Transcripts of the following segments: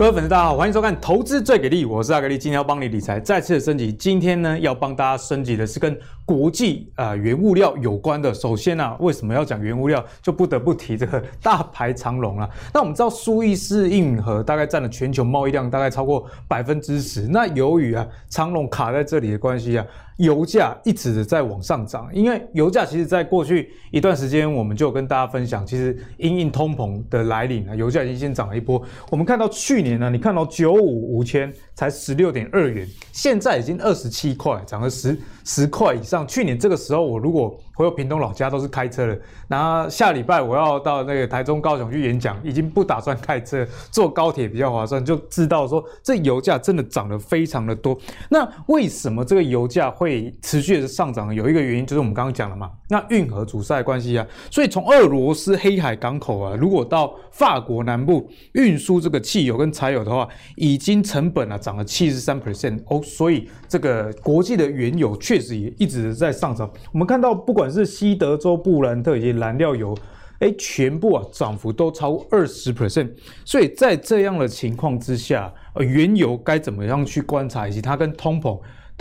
各位粉丝，大家好，欢迎收看《投资最给力》，我是阿格力，今天要帮你理财再次升级。今天呢，要帮大家升级的是跟国际啊、原物料有关的。首先呢、为什么要讲原物料，就不得不提这个大牌长龙了。那我们知道苏伊士运河大概占了全球贸易量大概超过百分之十。那由于啊长龙卡在这里的关系啊。油价一直的在往上涨，因为油价其实在过去一段时间，我们就跟大家分享，其实因应通膨的来临啊，油价已经先涨了一波。我们看到去年呢，你看到九五五千才十六点二元，现在已经二十七块，涨了十十块以上。去年这个时候，我如果回到屏东老家都是开车的，然后下礼拜我要到那个台中、高雄去演讲，已经不打算开车，坐高铁比较划算，就知道说这油价真的涨得非常的多。那为什么这个油价会持续的上涨？有一个原因就是我们刚刚讲了嘛，那运河阻塞关系啊，所以从俄罗斯黑海港口啊，如果到法国南部运输这个汽油跟柴油的话，已经成本啊涨了七十三 percent 哦，所以这个国际的原油确实也一直在上涨。我们看到不管是西德州布兰特以及燃料油，哎，全部啊涨幅都超过二十。percent，所以在这样的情况之下，呃，原油该怎么样去观察，以及它跟通膨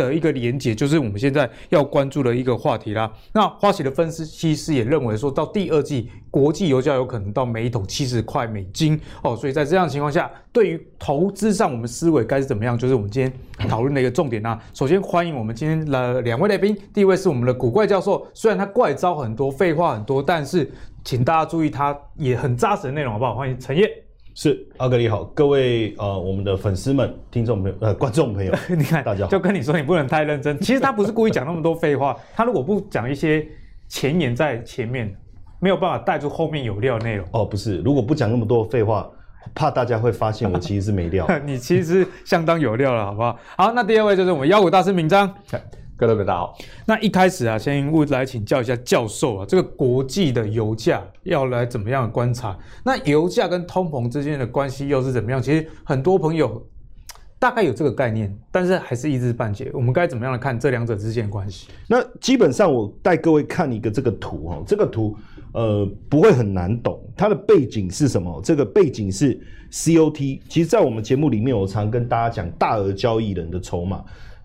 的一个连结，就是我们现在要关注的一个话题啦。那花旗的分析师也认为说，到第二季国际油价有可能到每一桶七十块美金哦。所以在这样的情况下，对于投资上我们思维该是怎么样，就是我们今天讨论的一个重点啦。首先欢迎我们今天的两位来宾，第一位是我们的古怪教授，虽然他怪招很多，废话很多，但是请大家注意，他也很扎实的内容，好不好？欢迎陈曄。是阿格力好，各位呃，我们的粉丝们、听众朋友、呃，观众朋友，你看，大家好，就跟你说，你不能太认真。其实他不是故意讲那么多废话，他如果不讲一些前言在前面，没有办法带出后面有料的内容。哦，不是，如果不讲那么多废话，怕大家会发现我其实是没料。你其实相当有料了，好不好？好，那第二位就是我们妖股大师铭彰。各位大家好，那一开始啊，先问来请教一下教授啊，这个国际的油价要来怎么样的观察？那油价跟通膨之间的关系又是怎么样？其实很多朋友大概有这个概念，但是还是一知半解。我们该怎么样来看这两者之间的关系？那基本上我带各位看一个这个图哈，这个图呃不会很难懂，它的背景是什么？这个背景是 COT。其实，在我们节目里面，我常跟大家讲大额交易人的筹码。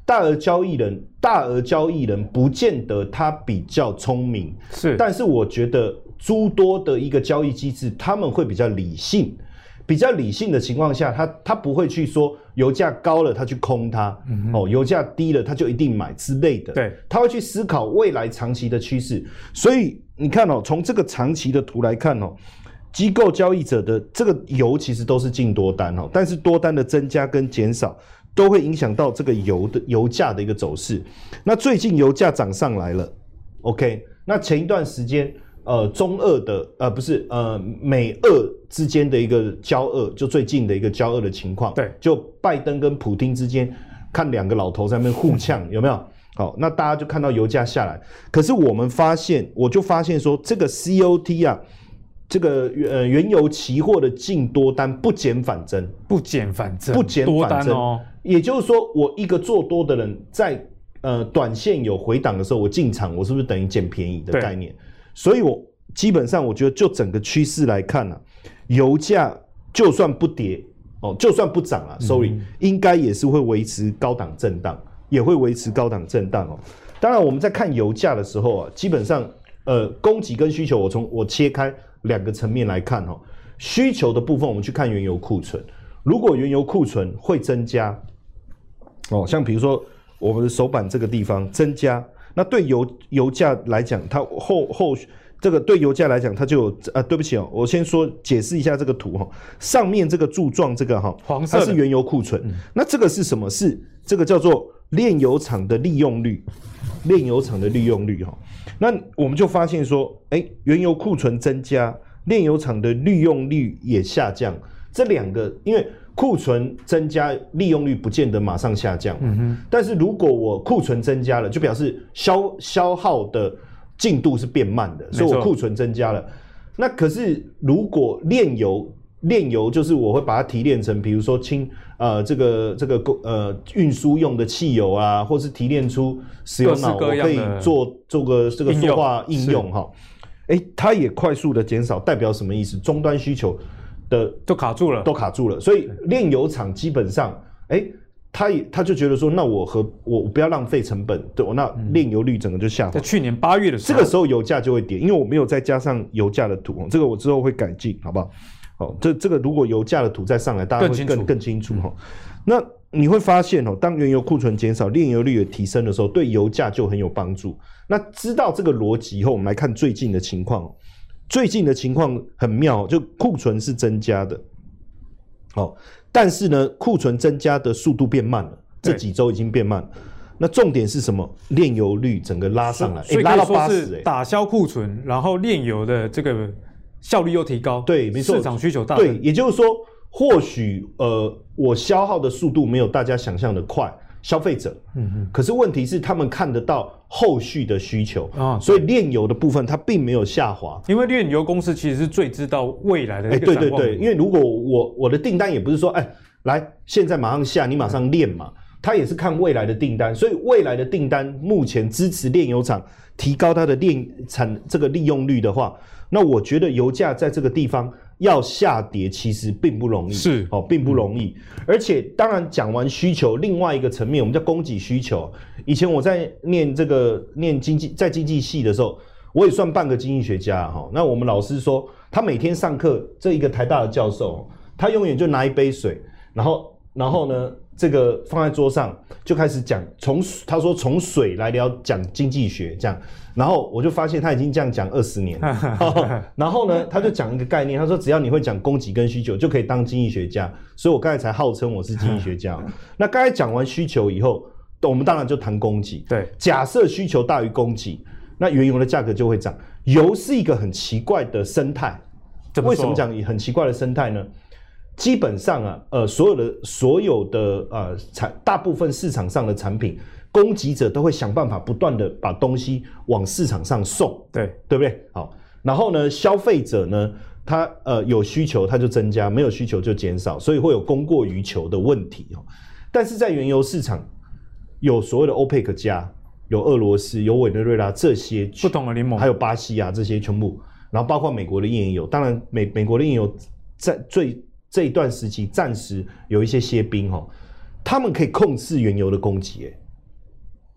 大额交易人，大额交易人不见得他比较聪明，是，但是我觉得诸多的一个交易机制，他们会比较理性，比较理性的情况下，他他不会去说油价高了他去空它，嗯、哦，油价低了他就一定买之类的，对，他会去思考未来长期的趋势，所以你看哦，从这个长期的图来看哦，机构交易者的这个油其实都是净多单哦，但是多单的增加跟减少。都会影响到这个油的油价的一个走势。那最近油价涨上来了，OK。那前一段时间，呃，中俄的呃不是呃美俄之间的一个交恶，就最近的一个交恶的情况，对，就拜登跟普京之间看两个老头在那边互呛，有没有？好，那大家就看到油价下来。可是我们发现，我就发现说，这个 COT 啊。这个呃原油期货的净多单不减反增，不减反增，不减反增哦。也就是说，我一个做多的人在呃短线有回档的时候，我进场，我是不是等于捡便宜的概念？所以，我基本上我觉得，就整个趋势来看呢、啊，油价就算不跌哦，就算不涨啊、嗯、，sorry，应该也是会维持高档震荡，也会维持高档震荡哦。当然，我们在看油价的时候啊，基本上呃供给跟需求我，我从我切开。两个层面来看哦，需求的部分我们去看原油库存，如果原油库存会增加，哦，像比如说我们的手板这个地方增加，那对油油价来讲，它后后这个对油价来讲，它就有啊，对不起哦，我先说解释一下这个图哈，上面这个柱状这个哈，黄色它是原油库存，那这个是什么？是这个叫做炼油厂的利用率，炼油厂的利用率哈。那我们就发现说，哎，原油库存增加，炼油厂的利用率也下降。这两个，因为库存增加，利用率不见得马上下降。嗯哼。但是如果我库存增加了，就表示消消耗的进度是变慢的，所以我库存增加了。那可是如果炼油，炼油就是我会把它提炼成，比如说氢呃这个这个呃运输用的汽油啊，或是提炼出石油脑，我可以做做个这个塑化应用哈。哎、欸，它也快速的减少，代表什么意思？终端需求的都卡住了，都卡住了。所以炼油厂基本上，哎、欸，他也他就觉得说，那我和我不要浪费成本，对我，那炼油率整个就下滑。在去年八月的时候，这个时候油价就会跌，因为我没有再加上油价的图，这个我之后会改进，好不好？好，这这个如果油价的图再上来，大家会更更，更清楚哈。那你会发现哦，当原油库存减少，炼油率也提升的时候，对油价就很有帮助。那知道这个逻辑以后，我们来看最近的情况。最近的情况很妙，就库存是增加的，好，但是呢，库存增加的速度变慢了，这几周已经变慢了。那重点是什么？炼油率整个拉上来，所以拉到八十，打消库存，然后炼油的这个效率又提高，对，没错，市场需求大，对，也就是说。或许呃，我消耗的速度没有大家想象的快，消费者，嗯嗯，可是问题是他们看得到后续的需求啊，所以炼油的部分它并没有下滑，因为炼油公司其实是最知道未来的。哎，对对对，因为如果我我的订单也不是说哎，来现在马上下，你马上炼嘛，他也是看未来的订单，所以未来的订单目前支持炼油厂提高它的炼产这个利用率的话，那我觉得油价在这个地方。要下跌其实并不容易，是哦，并不容易。嗯、而且，当然讲完需求，另外一个层面，我们叫供给需求。以前我在念这个念经济，在经济系的时候，我也算半个经济学家哈。那我们老师说，他每天上课，这一个台大的教授，他永远就拿一杯水，然后，然后呢，这个放在桌上，就开始讲，从他说从水来聊讲经济学这样。然后我就发现他已经这样讲二十年，然后呢，他就讲一个概念，他说只要你会讲供给跟需求，就可以当经济学家。所以我刚才才号称我是经济学家。那刚才讲完需求以后，我们当然就谈供给。对，假设需求大于供给，那原油的价格就会涨。油是一个很奇怪的生态，为什么讲很奇怪的生态呢？基本上啊，呃，所有的所有的呃产，大部分市场上的产品。供给者都会想办法不断的把东西往市场上送，对对不对？好，然后呢，消费者呢，他呃有需求他就增加，没有需求就减少，所以会有供过于求的问题哦。但是在原油市场，有所谓的欧佩克加，有俄罗斯，有委内瑞拉这些不同的联盟，还有巴西啊这些全部，然后包括美国的页岩油，当然美美国的页岩油在最这一段时期暂时有一些些兵哦，他们可以控制原油的供给，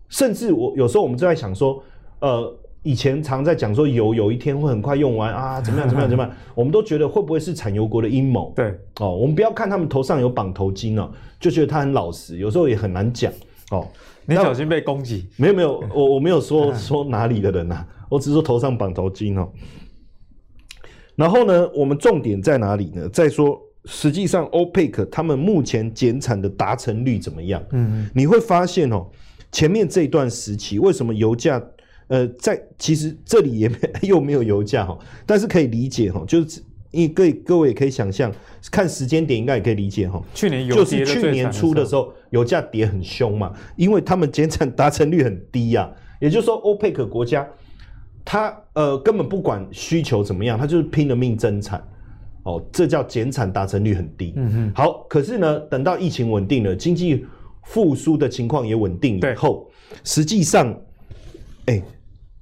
甚至我有时候我们就在想说，呃，以前常在讲说油有一天会很快用完啊，怎么样怎么样怎么样，我们都觉得会不会是产油国的阴谋？对，哦，我们不要看他们头上有绑头巾哦，就觉得他很老实，有时候也很难讲哦。你小心被攻击？没有没有，我我没有说说哪里的人呐、啊，我只是说头上绑头巾哦。然后呢，我们重点在哪里呢？再说实际上欧佩克他们目前减产的达成率怎么样？嗯，你会发现哦。前面这一段时期，为什么油价？呃，在其实这里也没 又没有油价哈，但是可以理解哈，就是因为各位各位也可以想象，看时间点应该也可以理解哈。去年油就是去年初的时候，油价跌很凶嘛，因为他们减产达成率很低呀、啊，也就是说，欧佩克国家，他呃根本不管需求怎么样，他就是拼了命增产，哦，这叫减产达成率很低。嗯嗯。好，可是呢，等到疫情稳定了，经济。复苏的情况也稳定以后，实际上，哎、欸，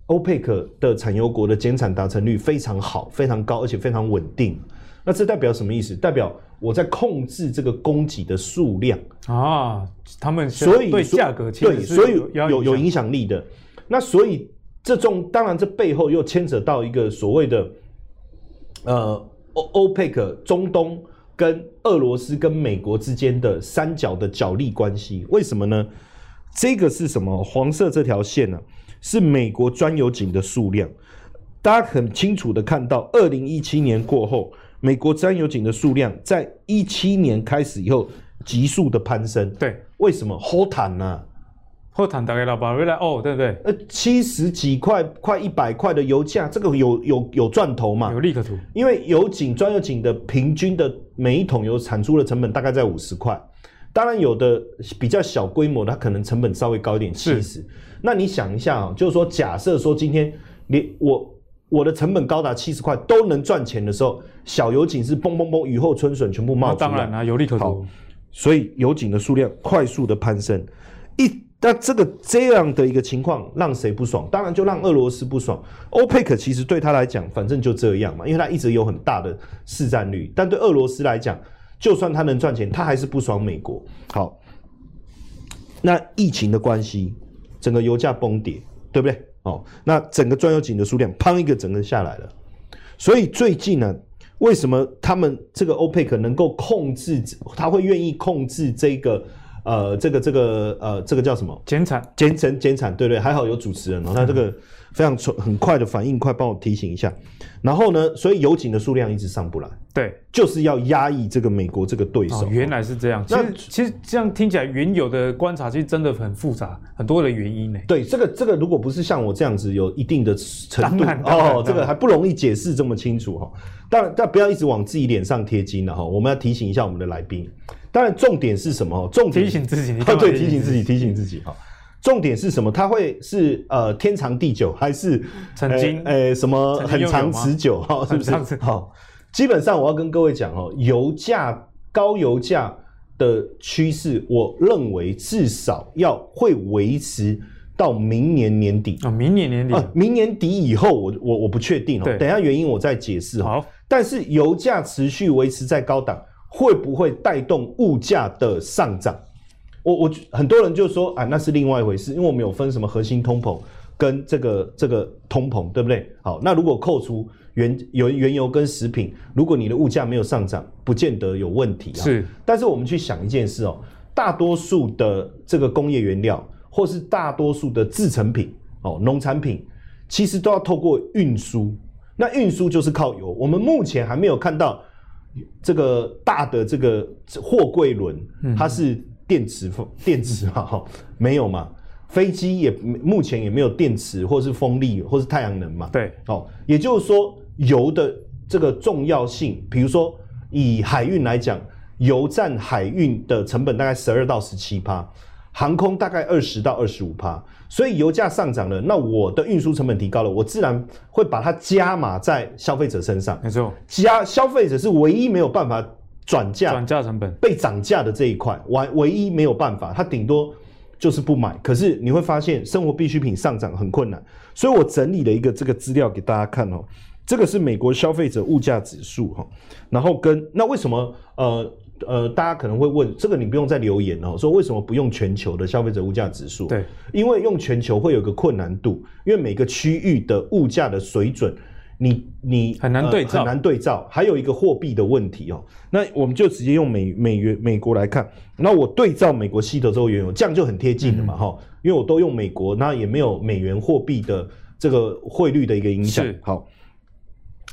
欧佩克的产油国的减产达成率非常好，非常高，而且非常稳定。那这代表什么意思？代表我在控制这个供给的数量啊。他们所以对价格对，所以有有影响力的。那所以这种当然这背后又牵扯到一个所谓的呃欧欧佩克中东。跟俄罗斯跟美国之间的三角的角力关系，为什么呢？这个是什么？黄色这条线呢、啊？是美国专有井的数量。大家很清楚的看到，二零一七年过后，美国专有井的数量在一七年开始以后急速的攀升。对，为什么？好惨呐！后谈大概老板回来哦，对不对？呃，七十几块，快一百块的油价，这个有有有赚头嘛？有利可图。因为油井专油井的平均的每一桶油产出的成本大概在五十块，当然有的比较小规模，它可能成本稍微高一点，七十。那你想一下啊，就是说，假设说今天你我我的成本高达七十块都能赚钱的时候，小油井是嘣嘣嘣雨后春笋全部冒出来，当然啊，有利可图。所以油井的数量快速的攀升。一那这个这样的一个情况让谁不爽？当然就让俄罗斯不爽。欧佩克其实对他来讲，反正就这样嘛，因为他一直有很大的市占率。但对俄罗斯来讲，就算他能赚钱，他还是不爽美国。好，那疫情的关系，整个油价崩跌，对不对？哦，那整个钻油井的数量，砰一个整个下来了。所以最近呢，为什么他们这个欧佩克能够控制？他会愿意控制这个？呃，这个这个呃，这个叫什么？减产，减产，减产，对对，还好有主持人哦，那这个非常很快的反应，快帮我提醒一下。然后呢，所以油井的数量一直上不来，对，就是要压抑这个美国这个对手。哦、原来是这样，其实其实这样听起来，原有的观察其实真的很复杂，很多的原因呢。对，这个这个如果不是像我这样子有一定的程度哦，这个还不容易解释这么清楚哈。当然，但不要一直往自己脸上贴金了哈。我们要提醒一下我们的来宾。当然，重点是什么？重点提醒自己，对，提醒自己，提醒自己哈。重点是什么？它会是呃天长地久，还是曾经呃什么很长持久？哈，是不是？好，基本上我要跟各位讲哦，油价高油价的趋势，我认为至少要会维持到明年年底啊，明年年底，明年底以后，我我我不确定哦。等一下原因我再解释哈。好，但是油价持续维持在高档。会不会带动物价的上涨？我我很多人就说啊，那是另外一回事，因为我们有分什么核心通膨跟这个这个通膨，对不对？好，那如果扣除原原原油跟食品，如果你的物价没有上涨，不见得有问题啊。是，但是我们去想一件事哦，大多数的这个工业原料，或是大多数的制成品哦，农产品，其实都要透过运输，那运输就是靠油。我们目前还没有看到。这个大的这个货柜轮，它是电池风 电池嘛？哈，没有嘛？飞机也目前也没有电池，或是风力，或是太阳能嘛？对，哦，也就是说，油的这个重要性，比如说以海运来讲，油占海运的成本大概十二到十七趴。航空大概二十到二十五趴，所以油价上涨了，那我的运输成本提高了，我自然会把它加码在消费者身上。没错，加消费者是唯一没有办法转嫁转嫁成本被涨价的这一块，唯唯一没有办法，他顶多就是不买。可是你会发现生活必需品上涨很困难，所以我整理了一个这个资料给大家看哦，这个是美国消费者物价指数哈，然后跟那为什么呃？呃，大家可能会问，这个你不用再留言哦，说为什么不用全球的消费者物价指数？对，因为用全球会有个困难度，因为每个区域的物价的水准，你你很难对照，呃，很难对照，还有一个货币的问题哦。那我们就直接用美美元美国来看，那我对照美国西德州原油，这样就很贴近了嘛哈，嗯，因为我都用美国，那也没有美元货币的这个汇率的一个影响。好，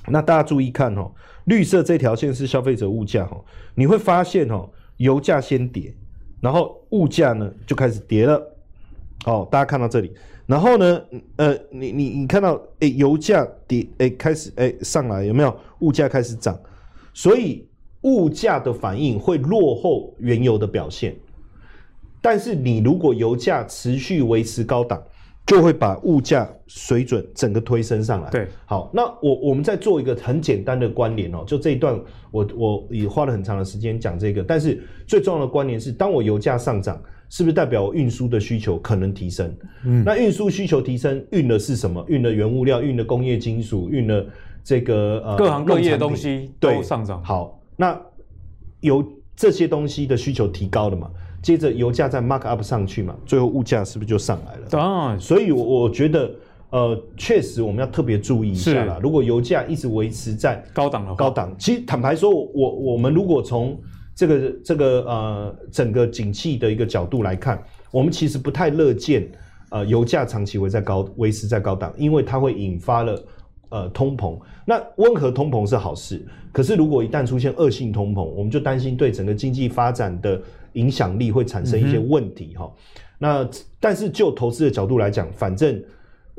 那大家注意看哦。绿色这条线是消费者物价哈，你会发现哦，油价先跌，然后物价呢就开始跌了，哦，大家看到这里，然后呢，呃，你你你看到哎，油价跌哎，开始哎上来有没有？物价开始涨，所以物价的反应会落后原油的表现，但是你如果油价持续维持高档。就会把物价水准整个推升上来。对，好，那我我们再做一个很简单的关联哦，就这一段我我也花了很长的时间讲这个，但是最重要的关联是，当我油价上涨，是不是代表我运输的需求可能提升？嗯，那运输需求提升，运的是什么？运的原物料，运的工业金属，运的这个呃各行各业的东西都上涨。好，那有这些东西的需求提高了嘛？接着油价再 mark up 上去嘛，最后物价是不是就上来了？当然，所以我我觉得，呃，确实我们要特别注意一下啦。如果油价一直维持在高档的高档，其实坦白说，我我们如果从这个这个呃整个景气的一个角度来看，我们其实不太乐见呃油价长期维在高维持在高档，因为它会引发了呃通膨。那温和通膨是好事，可是如果一旦出现恶性通膨，我们就担心对整个经济发展的。影响力会产生一些问题哈、嗯，那但是就投资的角度来讲，反正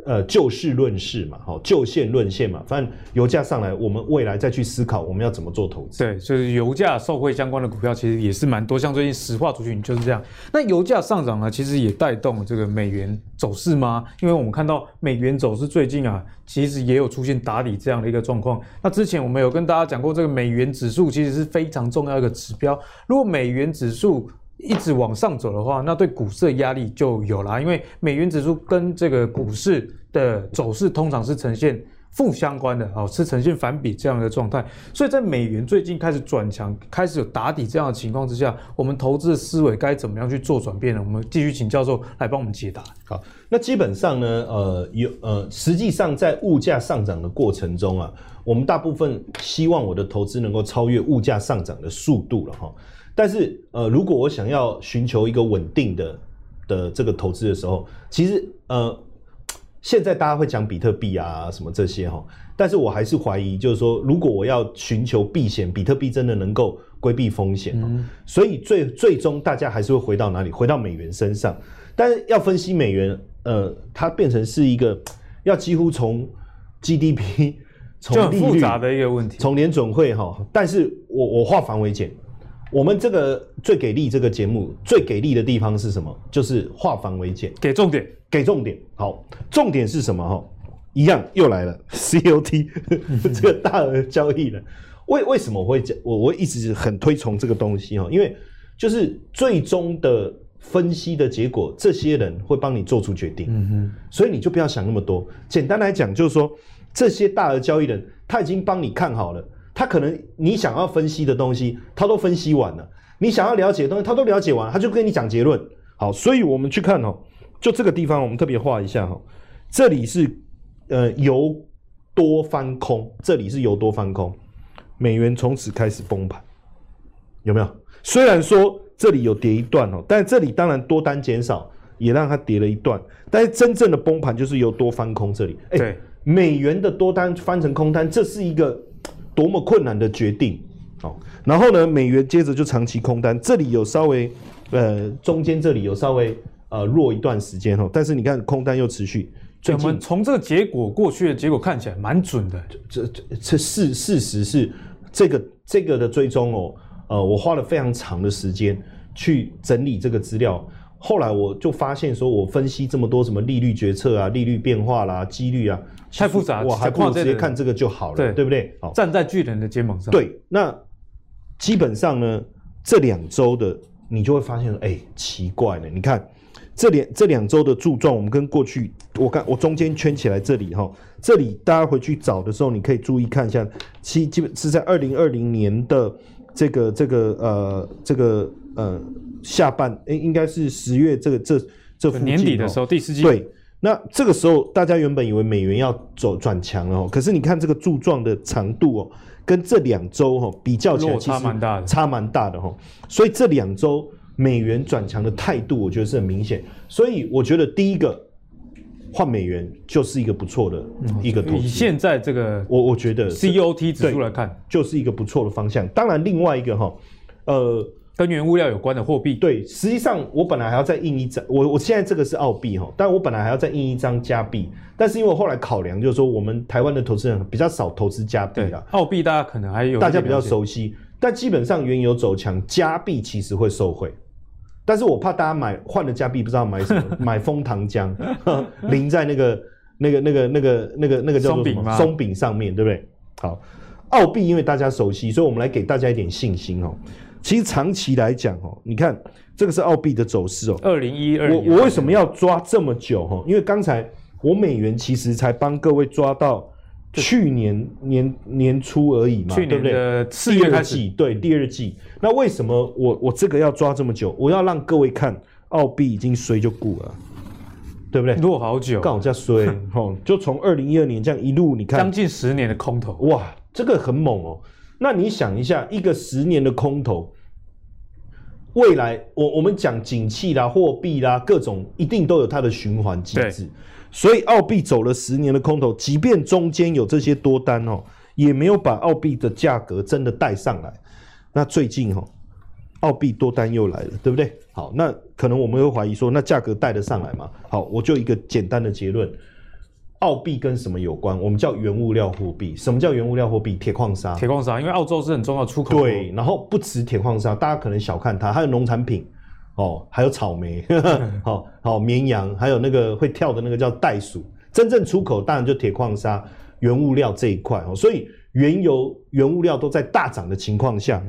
呃就事论事嘛，哈就线论线嘛，反正油价上来，我们未来再去思考我们要怎么做投资。对，就是油价受惠相关的股票其实也是蛮多，像最近石化族群就是这样。那油价上涨呢，其实也带动了这个美元走势吗？因为我们看到美元走势最近啊，其实也有出现打底这样的一个状况。那之前我们有跟大家讲过，这个美元指数其实是非常重要一个指标。如果美元指数一直往上走的话，那对股市的压力就有了，因为美元指数跟这个股市的走势通常是呈现负相关的，哦，是呈现反比这样的状态。所以在美元最近开始转强，开始有打底这样的情况之下，我们投资的思维该怎么样去做转变呢？我们继续请教授来帮我们解答。好，那基本上呢，呃，有呃，实际上在物价上涨的过程中啊，我们大部分希望我的投资能够超越物价上涨的速度了哈。但是，呃，如果我想要寻求一个稳定的的这个投资的时候，其实，呃，现在大家会讲比特币啊什么这些哈，但是我还是怀疑，就是说，如果我要寻求避险，比特币真的能够规避风险，嗯，所以最最终大家还是会回到哪里？回到美元身上。但是要分析美元，呃，它变成是一个 要几乎从 GDP 从利率，复杂的一个问题，从联准会哈，但是我我化繁为简。我们这个最给力这个节目最给力的地方是什么？就是化繁为简，给重点，给重点。好，重点是什么？哈，一样又来了，COT 这个大额交易了。为为什么我会讲？我我一直很推崇这个东西哈，因为就是最终的分析的结果，这些人会帮你做出决定。嗯哼，所以你就不要想那么多。简单来讲，就是说这些大额交易人他已经帮你看好了。他可能你想要分析的东西，他都分析完了；你想要了解的东西，他都了解完了，他就跟你讲结论。好，所以我们去看哦，就这个地方，我们特别画一下哈。这里是呃由多翻空，这里是由多翻空，美元从此开始崩盘，有没有？虽然说这里有跌一段哦，但这里当然多单减少，也让它跌了一段。但是真正的崩盘就是由多翻空这里。哎、欸，美元的多单翻成空单，这是一个。多么困难的决定，好，然后呢，美元接着就长期空单，这里有稍微，呃，中间这里有稍微呃弱一段时间哈，但是你看空单又持续，我们从这个结果过去的结果看起来蛮准的，这这这事事实是这个这个的追踪哦，呃，我花了非常长的时间去整理这个资料。后来我就发现，说我分析这么多什么利率决策啊、利率变化啦、几率啊，太复杂，我还不如直接看这个就好了，对，对不对？好，站在巨人的肩膀上。对，那基本上呢，这两周的你就会发现，哎，奇怪了，你看这两这两周的柱状，我们跟过去，我看我中间圈起来这里哈，这里大家回去找的时候，你可以注意看一下，其基本是在二零二零年的这个这个呃这个呃。下半诶、欸，应该是十月这个这这年底的时候，第四季对。那这个时候，大家原本以为美元要走转强了哦，可是你看这个柱状的长度哦，跟这两周哈比较起来，其实差蛮大的，差蛮大的哈。所以这两周美元转强的态度，我觉得是很明显。所以我觉得第一个换美元就是一个不错的一个投资。以现在这个，我我觉得 COT 指数来看，就是一个不错的方向。当然，另外一个哈，呃。跟原物料有关的货币，对，实际上我本来还要再印一张，我我现在这个是澳币哈，但我本来还要再印一张加币，但是因为我后来考量，就是说我们台湾的投资人比较少投资加币了，澳币大家可能还有大家比较熟悉，但基本上原油走强，加币其实会受惠，但是我怕大家买换了加币不知道买什么，买枫糖浆淋在那个那个那个那个那个那个叫做什么？松饼上面对不对？好，澳币因为大家熟悉，所以我们来给大家一点信心哦。其实长期来讲，哦，你看这个是澳币的走势哦。二零一二，我我为什么要抓这么久？哈，因为刚才我美元其实才帮各位抓到去年年年初而已嘛，去年的四月开始，对，第二季。那为什么我我这个要抓这么久？我要让各位看澳币已经衰就过了，对不对？落好久，刚好在衰，哦，就从二零一二年这样一路，你看将近十年的空头，哇，这个很猛哦。那你想一下，一个十年的空头，未来我我们讲景气啦、货币啦，各种一定都有它的循环机制。所以澳币走了十年的空头，即便中间有这些多单哦，也没有把澳币的价格真的带上来。那最近哦，澳币多单又来了，对不对？好，那可能我们会怀疑说，那价格带得上来吗？好，我就一个简单的结论。澳币跟什么有关？我们叫原物料货币。什么叫原物料货币？铁矿砂。铁矿砂，因为澳洲是很重要出口。对，然后不止铁矿砂，大家可能小看它，还有农产品哦，还有草莓，好 好、绵羊，还有那个会跳的那个叫袋鼠。真正出口当然就铁矿砂、原物料这一块哦。所以原油、原物料都在大涨的情况下，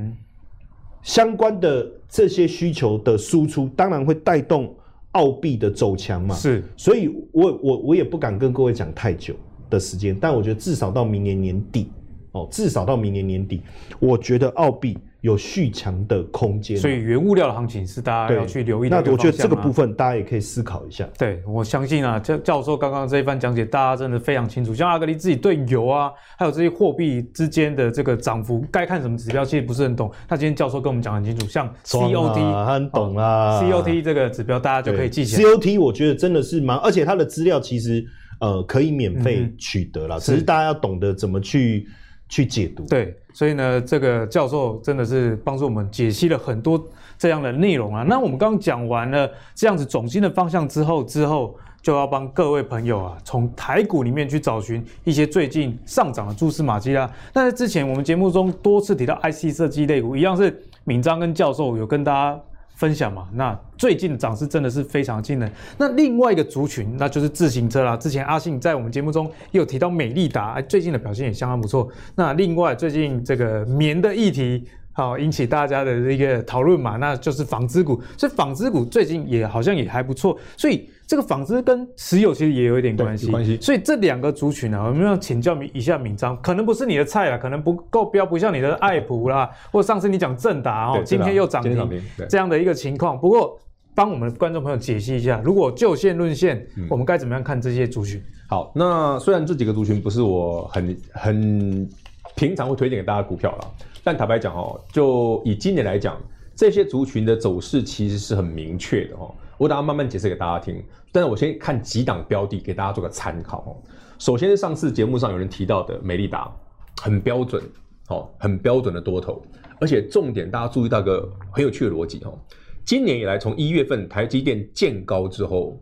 相关的这些需求的输出，当然会带动澳币的走强嘛。是，所以我我我也不敢跟各位讲太久的时间，但我觉得至少到明年年底，哦，至少到明年年底，我觉得澳币。有续强的空间，所以原物料的行情是大家要去留意的。那我觉得这个部分大家也可以思考一下。对，我相信啊，教教授刚刚这一番讲解，大家真的非常清楚。像阿格力自己对油啊，还有这些货币之间的这个涨幅，该看什么指标，其实不是很懂。那今天教授跟我们讲很清楚，像 COT，他很懂啊，COT 这个指标大家就可以记起来。COT 我觉得真的是蛮，而且它的资料其实呃可以免费取得了，只是大家要懂得怎么去。去解读，对，所以呢，这个教授真的是帮助我们解析了很多这样的内容啊。那我们刚刚讲完了这样子总经的方向之后，之后就要帮各位朋友啊，从台股里面去找寻一些最近上涨的蛛丝马迹啦。那在之前我们节目中多次提到 IC 设计类股，一样是敏章跟教授有跟大家。分享嘛，那最近的涨势真的是非常惊人。那另外一个族群，那就是自行车啦。之前阿信在我们节目中也有提到美利达，最近的表现也相当不错。那另外最近这个棉的议题。好，引起大家的一个讨论嘛，那就是纺织股。所以纺织股最近也好像也还不错。所以这个纺织跟石油其实也有一点关系。关系。所以这两个族群呢，我们要请教一下敏章，可能不是你的菜啦，可能不够标，不像你的爱普啦，或上次你讲正达哦，今天又涨停这样的一个情况。不过帮我们的观众朋友解析一下，如果就线论线，嗯、我们该怎么样看这些族群？好，那虽然这几个族群不是我很很平常会推荐给大家股票啦。但坦白讲哦，就以今年来讲，这些族群的走势其实是很明确的哦。我等下慢慢解释给大家听。但是我先看几档标的给大家做个参考哦。首先是上次节目上有人提到的美利达，很标准，哦，很标准的多头。而且重点大家注意到一个很有趣的逻辑哦。今年以来，从一月份台积电见高之后，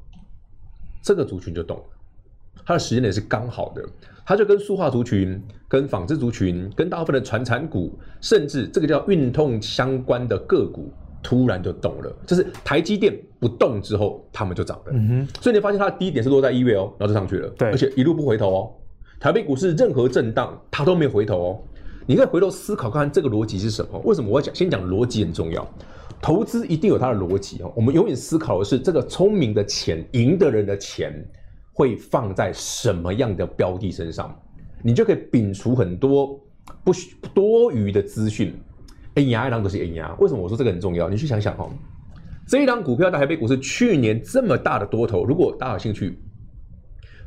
这个族群就动了，它的时间点是刚好的。它就跟塑化族群、跟纺织族群、跟大部分的传产股，甚至这个叫运动相关的个股，突然就动了。就是台积电不动之后，他们就涨了。嗯哼。所以你发现它的低点是落在一月哦，然后就上去了。对。而且一路不回头哦。台北股市任何震荡，它都没有回头哦。你可以回头思考看看这个逻辑是什么？为什么我要讲？先讲逻辑很重要。投资一定有它的逻辑哦。我们永远思考的是这个聪明的钱，赢的人的钱。会放在什么样的标的身上，你就可以摒除很多不多余的资讯。哎呀，一档都是哎呀，为什么我说这个很重要？你去想想哦，这一档股票在台北股市去年这么大的多头，如果大家有兴趣，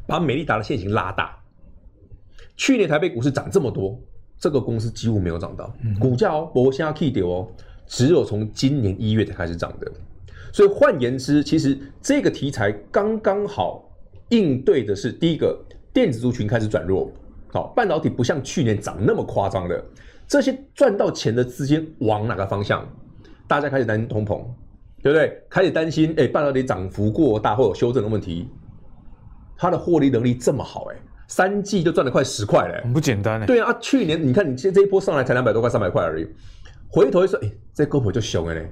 把美利达的线型拉大，去年台北股市涨这么多，这个公司几乎没有涨到，股价哦，我现在 K 掉哦，只有从今年一月才开始涨的。所以换言之，其实这个题材刚刚好。应对的是第一个电子族群开始转弱，好，半导体不像去年涨那么夸张的，这些赚到钱的资金往哪个方向？大家开始担心通膨，对不对？开始担心，哎，半导体涨幅过大或有修正的问题，它的获利能力这么好，哎，三季就赚了快十块嘞，很不简单哎。对啊，去年你看你现在这一波上来才两百多块、三百块而已，回头一说，哎，这个股就熊嘞，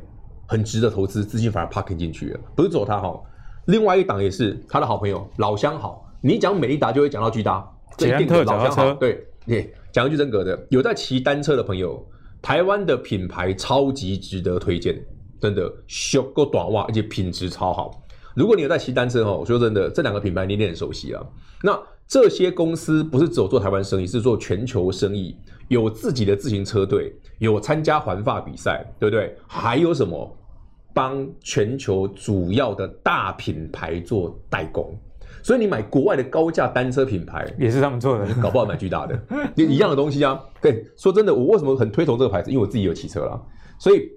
很值得投资，资金反而 parking 进去了，不是走它哈。另外一档也是他的好朋友，老相好。你讲美利达就会讲到巨大，这一定的老相好。对，对，讲一句真格的，有在骑单车的朋友，台湾的品牌超级值得推荐，真的，修够短袜，而且品质超好。如果你有在骑单车哦，我说真的，这两个品牌你一定很熟悉啊。那这些公司不是只有做台湾生意，是做全球生意，有自己的自行车队，有参加环法比赛，对不对？还有什么？帮全球主要的大品牌做代工，所以你买国外的高价单车品牌也是他们做的，搞不好买巨大的，一样的东西啊。对，说真的，我为什么很推崇这个牌子？因为我自己有骑车啦。所以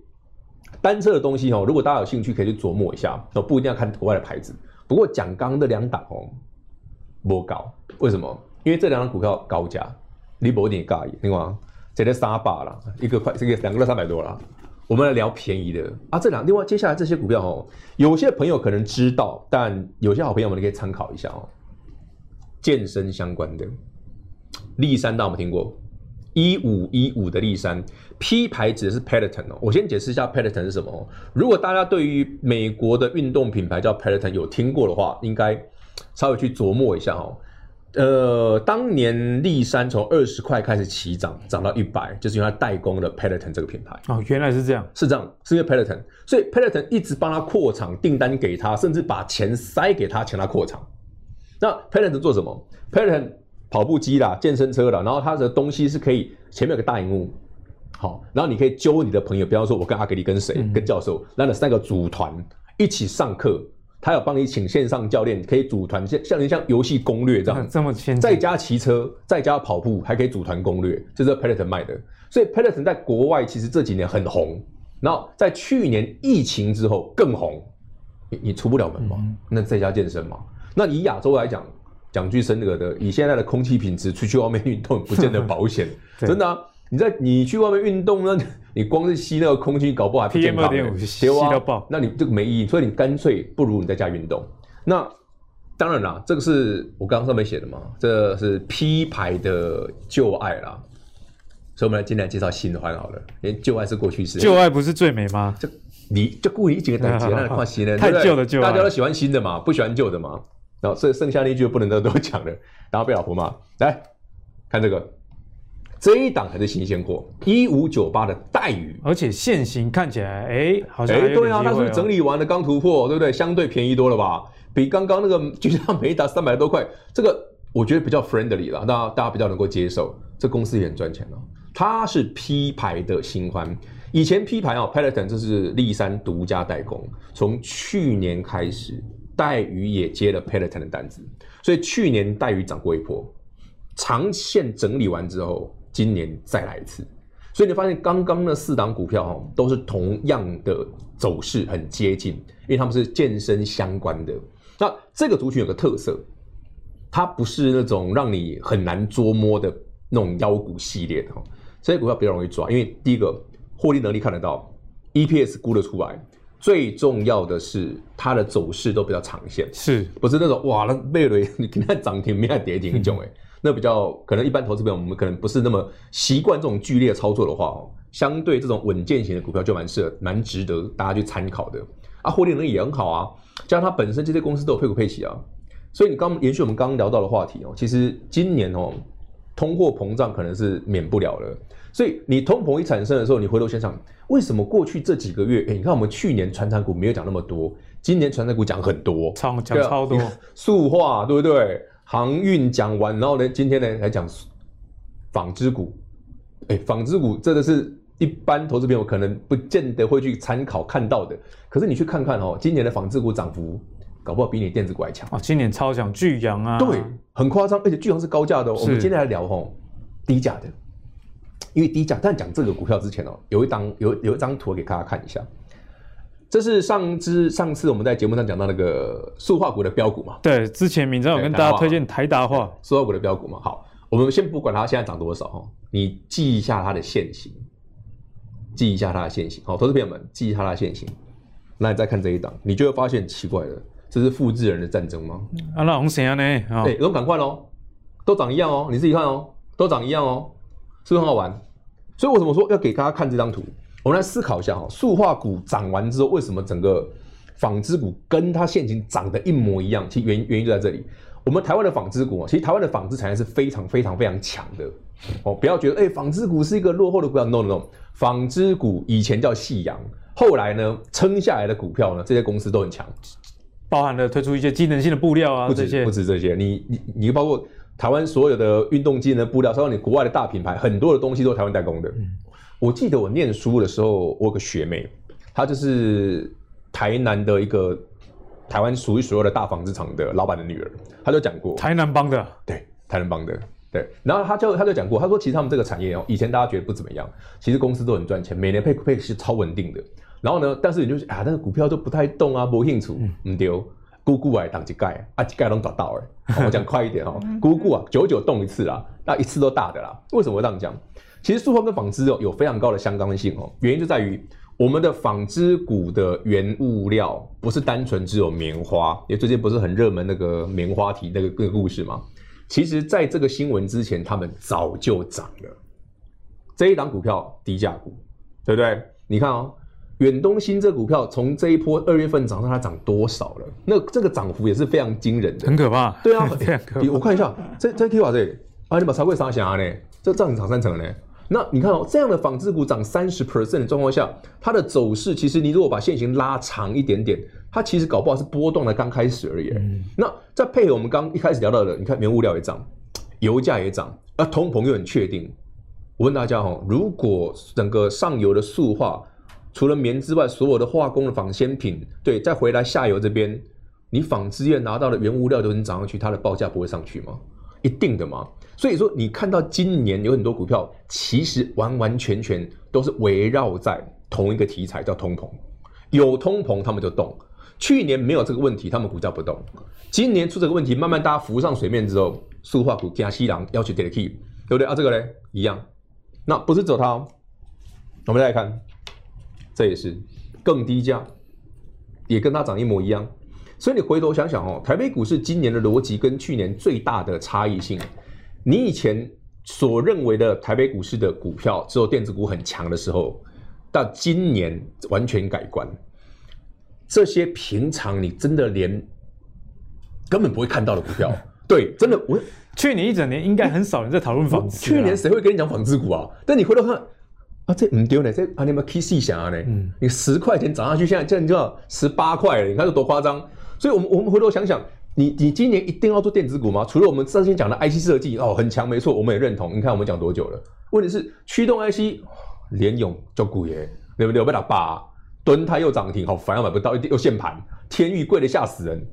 单车的东西哦，如果大家有兴趣，可以去琢磨一下，哦，不一定要看国外的牌子。不过讲刚的两档哦，不高，为什么？因为这两档股票高价，你不一定介意，另外这个三百了，一个快，这个两个都三百多了。我们来聊便宜的啊，这两另外接下来这些股票哦，有些朋友可能知道，但有些好朋友们你可以参考一下哦。健身相关的，力山大家有没有听过？一五一五的力山，P 牌指的是 Peloton 哦。我先解释一下 Peloton 是什么哦。如果大家对于美国的运动品牌叫 Peloton 有听过的话，应该稍微去琢磨一下哦。呃，当年立山从二十块开始起涨，涨到一百，就是因为它代工了 Peloton 这个品牌。哦，原来是这样，是这样，是因为 Peloton，所以 Peloton 一直帮他扩厂，订单给他，甚至把钱塞给他，请他扩厂。那 Peloton 做什么？Peloton 跑步机啦，健身车啦，然后它的东西是可以前面有个大荧幕，好，然后你可以揪你的朋友，比方说我跟阿格力跟谁、嗯、跟教授，让那三个组团一起上课。他有帮你请线上教练，可以组团，像像像游戏攻略这样，这么先在家骑车，在家跑步，还可以组团攻略，这是 Peloton 卖的。所以 Peloton 在国外其实这几年很红，然后在去年疫情之后更红。你你出不了门嘛？嗯、那在家健身嘛？那以亚洲来讲，讲句深的，以现在的空气品质，出去外面运动不见得保险，真的、啊。你在你去外面运动呢，你光是吸那个空气，搞不好还不健康。PM2.5 吸到爆，那你这个没意义。所以你干脆不如你在家运动。那当然啦，这个是我刚刚上面写的嘛，这是 P 牌的旧爱啦。所以我们来今天来介绍新的环好了，因为旧爱是过去式。旧爱不是最美吗？就你就故意几个等级，那换新的，太旧的旧，大家都喜欢新的嘛，不喜欢旧的嘛。然后所以剩下那句不能都都讲了，然后被老婆骂。来看这个。这一档才是新鲜货，一五九八的带鱼，而且现行看起来，哎，好像哎，对啊，它是整理完了刚突破，对不对？相对便宜多了吧？比刚刚那个 就像美达三百多块，这个我觉得比较 friendly 了，大家大家比较能够接受。这公司也很赚钱哦，它是 P 牌的新欢，以前 P 牌哦，Peloton 这是立山独家代工，从去年开始，带鱼也接了 Peloton 的单子，所以去年带鱼涨过一波，长线整理完之后。今年再来一次，所以你发现刚刚那四档股票哈，都是同样的走势，很接近，因为他们是健身相关的。那这个族群有个特色，它不是那种让你很难捉摸的那种妖股系列的哈，这些股票比较容易抓，因为第一个获利能力看得到，EPS 估得出来，最重要的是它的走势都比较长线，是不是那种哇那贝雷你看涨停没看跌停那种哎。那比较可能一般投资朋友，我们可能不是那么习惯这种剧烈操作的话哦，相对这种稳健型的股票就蛮适合、蛮值得大家去参考的啊，获利能力也很好啊，加上它本身这些公司都有配股配息啊，所以你刚延续我们刚刚聊到的话题哦，其实今年哦，通货膨胀可能是免不了了，所以你通膨一产生的时候，你回头想想，为什么过去这几个月，哎，你看我们去年传产股没有讲那么多，今年传产股讲很多，超讲超多，塑化对不对？航运讲完，然后呢，今天呢来讲纺织股。哎，纺织股真的是一般投资朋友可能不见得会去参考看到的。可是你去看看哦，今年的纺织股涨幅搞不好比你电子股还强啊！今年超强，巨阳啊，对，很夸张，而且巨阳是高价的哦。我们今天来聊哦，低价的，因为低价。但讲这个股票之前哦，有一张有有一张图给大家看一下。这是上次上次我们在节目上讲到那个塑化股的标股嘛？对，之前明章有跟大家推荐台达化塑化股的标股嘛。好，我们先不管它现在涨多少哈，你记一下它的线型，记一下它的线型。好，投资朋友们记一下它的线型。那你再看这一档，你就会发现奇怪了，这是复制人的战争吗？啊，那红谁啊呢？哎，都赶快哦，都长一样哦，你自己看哦，都长一样哦，是不是很好玩？所以我怎么说要给大家看这张图？我们来思考一下哈，塑化股涨完之后，为什么整个纺织股跟它现行涨得一模一样？其实原因原因就在这里。我们台湾的纺织股，其实台湾的纺织产业是非常非常非常强的哦。不要觉得哎，纺织股是一个落后的股票，no no no。纺织股以前叫夕阳，后来呢撑下来的股票呢，这些公司都很强，包含了推出一些机能性的布料啊，不止这些不止这些，你你你包括台湾所有的运动机能的布料，包括你国外的大品牌，很多的东西都是台湾代工的。嗯我记得我念书的时候，我有个学妹，她就是台南的一个台湾数一数二的大纺织厂的老板的女儿，她就讲过，台南帮的，对，台南帮的，对，然后她就她就讲过，她说其实他们这个产业哦，以前大家觉得不怎么样，其实公司都很赚钱，每年配配是超稳定的，然后呢，但是你就是啊，那个股票都不太动啊，没兴趣，唔丢，姑姑哎，挡几盖，啊几盖都找到哎，我讲快一点哦，姑姑啊，久久动一次啦，那一次都大的啦，为什么会这样讲？其实塑化跟纺织哦有非常高的相关性哦，原因就在于我们的纺织股的原物料不是单纯只有棉花，因为最近不是很热门那个棉花题那个那个故事吗？其实在这个新闻之前，他们早就涨了。这一档股票低价股，对不对？你看哦，远东新这股票从这一波二月份涨上它涨多少了？那这个涨幅也是非常惊人的，很可怕。对啊，可怕。我看一下，这这 K 瓦这里啊，你把超贵啥想啊呢？这涨涨三成呢？那你看哦，这样的纺织股涨三十 percent 的状况下，它的走势其实你如果把线型拉长一点点，它其实搞不好是波动的刚开始而已。嗯、那再配合我们刚一开始聊到的，你看原物料也涨，油价也涨，而通膨又很确定。我问大家哦，如果整个上游的塑化，除了棉之外，所有的化工的纺纤品，对，再回来下游这边，你纺织业拿到的原物料都能涨上去，它的报价不会上去吗？一定的嘛。所以说，你看到今年有很多股票，其实完完全全都是围绕在同一个题材，叫通膨。有通膨，他们就动。去年没有这个问题，他们股价不动。今年出这个问题，慢慢大家浮上水面之后，塑化股加西郎要求 take key，对不对啊？这个嘞一样。那不是走它哦，我们再来看。这也是更低价，也跟它涨一模一样。所以你回头想想哦，台北股市今年的逻辑跟去年最大的差异性，你以前所认为的台北股市的股票只有电子股很强的时候，到今年完全改观。这些平常你真的连根本不会看到的股票，对，真的我去年一整年应该很少人在讨论纺织。去年谁会跟你讲纺织股啊？但你回头看。啊，这唔丢呢，这啊你们 K C 想啊呢，嗯，你十块钱涨上去，现在现在你就要十八块了，你看这多夸张。所以，我们我们回头想想，你你今年一定要做电子股吗？除了我们之前讲的 I C 设计哦很强，没错，我们也认同。你看我们讲多久了？问题是驱动 I C 联咏叫股爷，对不对？被打八吨它又涨停，好烦，要买不到，又限盘，天域贵的吓死人。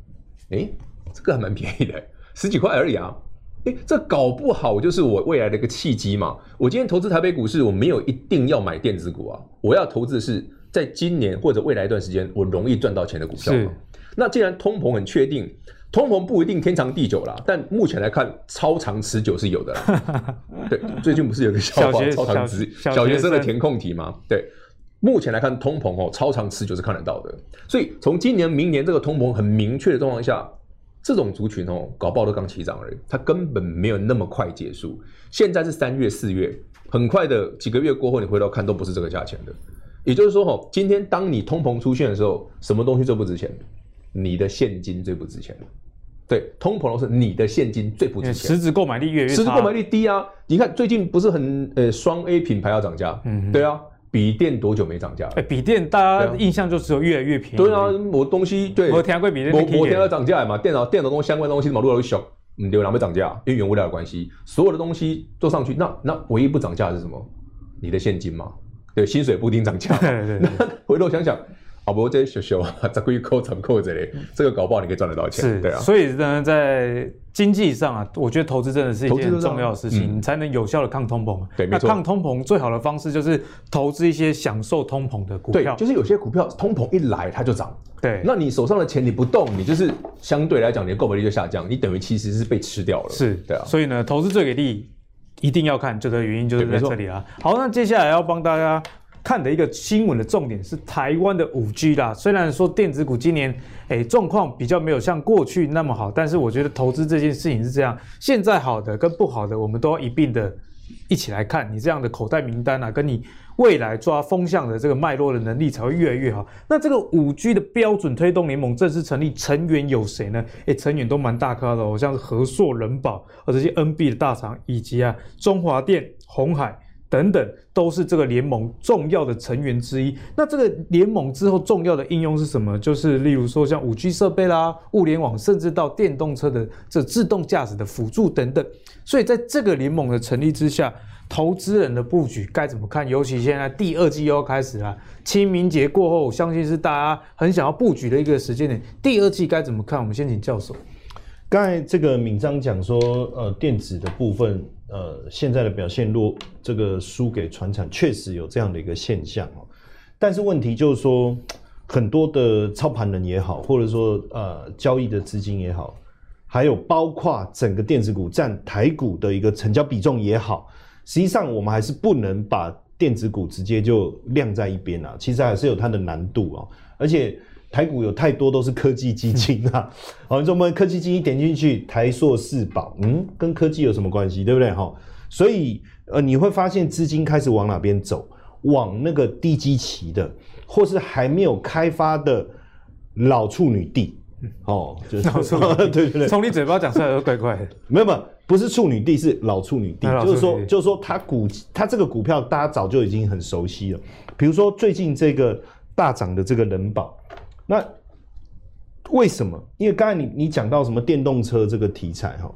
哎，这个还蛮便宜的，十几块而已啊。哎，这搞不好就是我未来的一个契机嘛！我今天投资台北股市，我没有一定要买电子股啊，我要投资的是在今年或者未来一段时间我容易赚到钱的股票。嘛。那既然通膨很确定，通膨不一定天长地久啦，但目前来看，超长持久是有的啦。对，最近不是有个笑话，超长持小学生的填空题吗？对，目前来看，通膨哦，超长持久是看得到的。所以从今年、明年这个通膨很明确的状况下。这种族群哦，搞不好都刚起涨而已，它根本没有那么快结束。现在是三月、四月，很快的几个月过后，你回头看都不是这个价钱的。也就是说，哦，今天当你通膨出现的时候，什么东西最不值钱？你的现金最不值钱。对，通膨的是，你的现金最不值钱。实质购买力越来越差。实质购买力低啊！你看最近不是很呃双 A 品牌要涨价？嗯，对啊。笔电多久没涨价了？哎，笔电大家印象就只有越来越便宜。对啊，我东西对，我天贵笔电，我我天要涨价嘛？电脑电脑中相关东西嘛，路都小，嗯，对，哪没涨价？因为原物料的关系，所有的东西做上去，那那唯一不涨价的是什么？你的现金嘛？对，薪水不一定涨价。对对对。那回头想想。好不，这些小小啊，再归扣成扣这里，这个搞不好你可以赚得到钱。是，对啊。所以呢，在经济上啊，我觉得投资真的是一件很重要的事情，你才能有效的抗通膨。对，没错。那抗通膨最好的方式就是投资一些享受通膨的股票。对，就是有些股票通膨一来它就涨。对。那你手上的钱你不动，你就是相对来讲你的购买力就下降，你等于其实是被吃掉了。是，对啊。所以呢，投资最给力，一定要看，这个原因就是在这里啊。好，那接下来要帮大家。看的一个新闻的重点是台湾的五 G 啦。虽然说电子股今年诶状况比较没有像过去那么好，但是我觉得投资这件事情是这样，现在好的跟不好的我们都要一并的一起来看。你这样的口袋名单啊，跟你未来抓风向的这个脉络的能力才会越来越好。那这个五 G 的标准推动联盟正式成立，成员有谁呢？诶，成员都蛮大咖的哦，像是和硕、仁宝，和这些 NB 的大厂，以及啊中华电、红海。等等都是这个联盟重要的成员之一。那这个联盟之后重要的应用是什么？就是例如说像五 G 设备啦、物联网，甚至到电动车的这自动驾驶的辅助等等。所以在这个联盟的成立之下，投资人的布局该怎么看？尤其现在第二季又要开始了，清明节过后，我相信是大家很想要布局的一个时间点。第二季该怎么看？我们先请教授。刚才这个敏章讲说，呃，电子的部分。呃，现在的表现弱，这个输给传产，确实有这样的一个现象哦。但是问题就是说，很多的操盘人也好，或者说呃交易的资金也好，还有包括整个电子股占台股的一个成交比重也好，实际上我们还是不能把电子股直接就晾在一边啊。其实还是有它的难度哦，而且。台股有太多都是科技基金啊，好，你说我们科技基金点进去，台硕四宝，嗯，跟科技有什么关系，对不对？哈，所以呃，你会发现资金开始往哪边走，往那个低基期的，或是还没有开发的老处女地。哦，就是 对对对，从你嘴巴讲出来都怪怪的。没有没有，不是处女地，是老处女地。就是说，就是说，它股它这个股票大家早就已经很熟悉了。比如说最近这个大涨的这个人保，那为什么？因为刚才你你讲到什么电动车这个题材哈，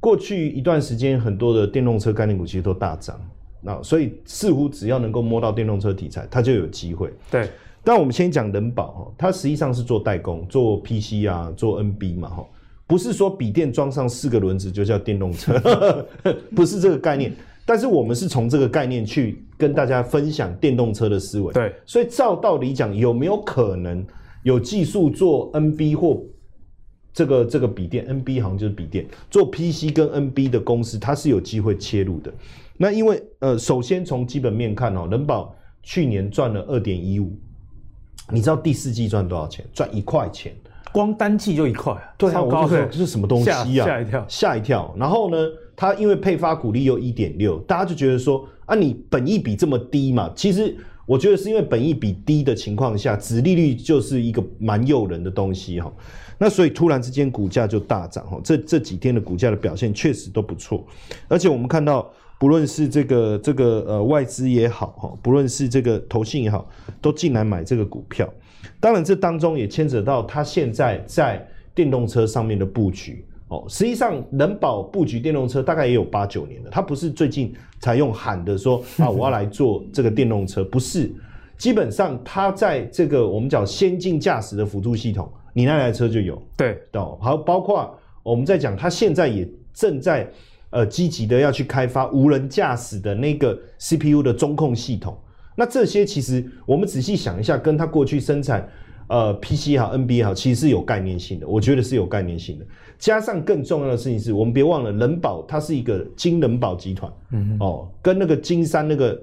过去一段时间很多的电动车概念股其实都大涨，那所以似乎只要能够摸到电动车题材，它就有机会。对。但我们先讲人保哈，它实际上是做代工，做 PC 啊，做 NB 嘛哈，不是说笔电装上四个轮子就叫电动车，不是这个概念。但是我们是从这个概念去跟大家分享电动车的思维。对，所以照道理讲，有没有可能有技术做 NB 或这个这个笔电？NB 好像就是笔电，做 PC 跟 NB 的公司，它是有机会切入的。那因为呃，首先从基本面看哦，人保去年赚了二点一五。你知道第四季赚多少钱？赚一块钱，光单季就一块啊！对啊，我就说这是什么东西啊？吓一跳，吓一跳。然后呢，它因为配发股利又一点六，大家就觉得说啊，你本益比这么低嘛？其实我觉得是因为本益比低的情况下，殖利率就是一个蛮诱人的东西哈。那所以突然之间股价就大涨哈，这这几天的股价的表现确实都不错，而且我们看到。不论是这个这个呃外资也好哈，不论是这个投信也好，都进来买这个股票。当然，这当中也牵扯到它现在在电动车上面的布局哦。实际上，人保布局电动车大概也有八九年了，它不是最近才用喊的说 啊，我要来做这个电动车，不是。基本上，它在这个我们讲先进驾驶的辅助系统，你那台车就有。对，哦，好，包括我们在讲，它现在也正在。呃，积极的要去开发无人驾驶的那个 CPU 的中控系统，那这些其实我们仔细想一下，跟它过去生产呃 PC 也好，NB 也好，其实是有概念性的。我觉得是有概念性的。加上更重要的事情是，我们别忘了人保它是一个金人保集团，嗯哦，跟那个金山那个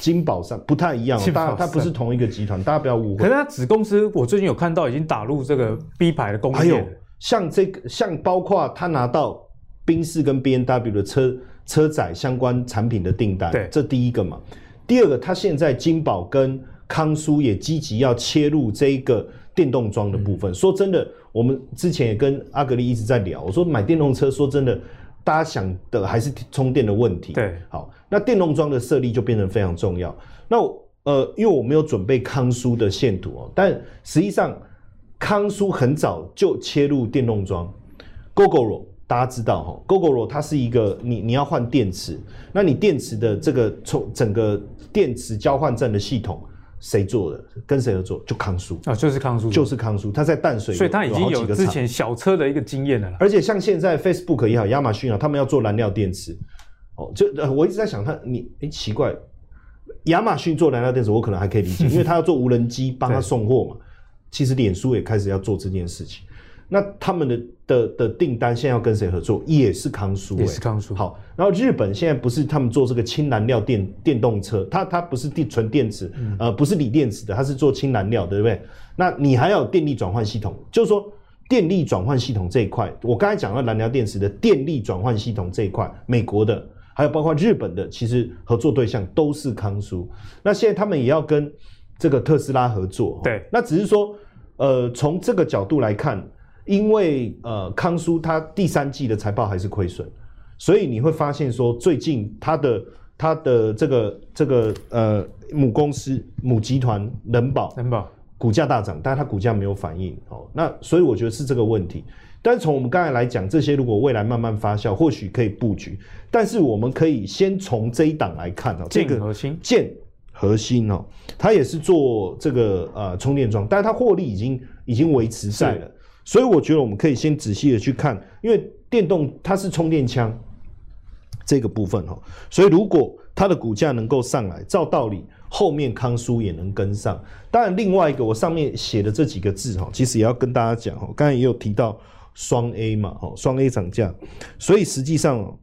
金宝山不太一样，它它不是同一个集团，大家不要误会。可是它子公司，我最近有看到已经打入这个 B 牌的工业，还有像这个，像包括他拿到。宾士跟 B N W 的车车载相关产品的订单，对，这第一个嘛。第二个，他现在金宝跟康舒也积极要切入这一个电动桩的部分。嗯、说真的，我们之前也跟阿格力一直在聊，我说买电动车，说真的，大家想的还是充电的问题。对，好，那电动桩的设立就变成非常重要。那呃，因为我没有准备康舒的线图哦，但实际上康舒很早就切入电动桩，Gogoro。大家知道哈，Gogoro 它是一个你你要换电池，那你电池的这个从整个电池交换站的系统谁做的？跟谁合作？就康叔啊，就是康叔，就是康叔，他在淡水，所以他已经有之前小车的一个经验了。而且像现在 Facebook 也好，亚马逊啊，他们要做燃料电池，哦，就我一直在想他，你哎、欸、奇怪，亚马逊做燃料电池，我可能还可以理解，因为他要做无人机帮他送货嘛。其实脸书也开始要做这件事情。那他们的的的订单现在要跟谁合作？也是康舒、欸，也是康舒。好，然后日本现在不是他们做这个氢燃料电电动车，它它不是电纯电池，嗯、呃，不是锂电池的，它是做氢燃料的，对不对？那你还要有电力转换系统，就是说电力转换系统这一块，我刚才讲到燃料电池的电力转换系统这一块，美国的还有包括日本的，其实合作对象都是康舒。那现在他们也要跟这个特斯拉合作，对，那只是说，呃，从这个角度来看。因为呃，康舒它第三季的财报还是亏损，所以你会发现说，最近它的它的这个这个呃母公司母集团人保人保股价大涨，但是它股价没有反应哦。那所以我觉得是这个问题。但是从我们刚才来讲，这些如果未来慢慢发酵，或许可以布局。但是我们可以先从这一档来看哦，这个核心建核心哦，它也是做这个呃充电桩，但是它获利已经已经维持在了。所以我觉得我们可以先仔细的去看，因为电动它是充电枪这个部分哈，所以如果它的股价能够上来，照道理后面康舒也能跟上。当然，另外一个我上面写的这几个字哈，其实也要跟大家讲哈，刚才也有提到双 A 嘛哈，双 A 涨价，所以实际上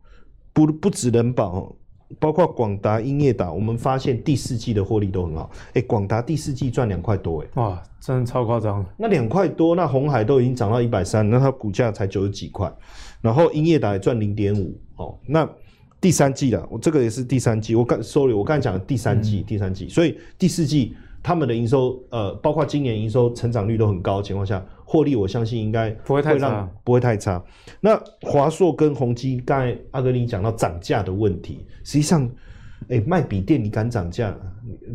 不不只能保。包括广达、英业达，我们发现第四季的获利都很好。哎、欸，广达第四季赚两块多，哎，哇，真的超夸张。那两块多，那红海都已经涨到一百三，那它股价才九十几块。然后英业达也赚零点五，哦，那第三季了，我这个也是第三季。我刚，sorry，我刚才讲的第三季，嗯、第三季，所以第四季他们的营收，呃，包括今年营收成长率都很高的情况下，获利我相信应该不会太差，不会太差。那华硕跟宏基，刚才阿哥你讲到涨价的问题，实际上，哎、欸，卖笔电你敢涨价，